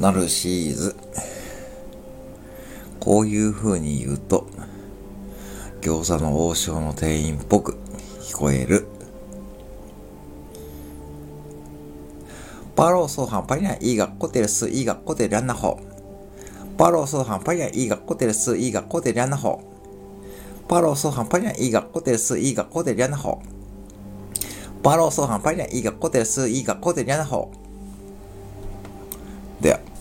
ナルシーズ。こういう風に言うと、餃子の王将の店員っぽく聞こえる。巴洛素行パリナ一个固定的是一个固定然后巴洛素行パリナ一个固定的是一个固定然后巴洛素行パリナ一个固定的是一个固定然后巴洛素行パリナ一个固定的是一个固定然后では。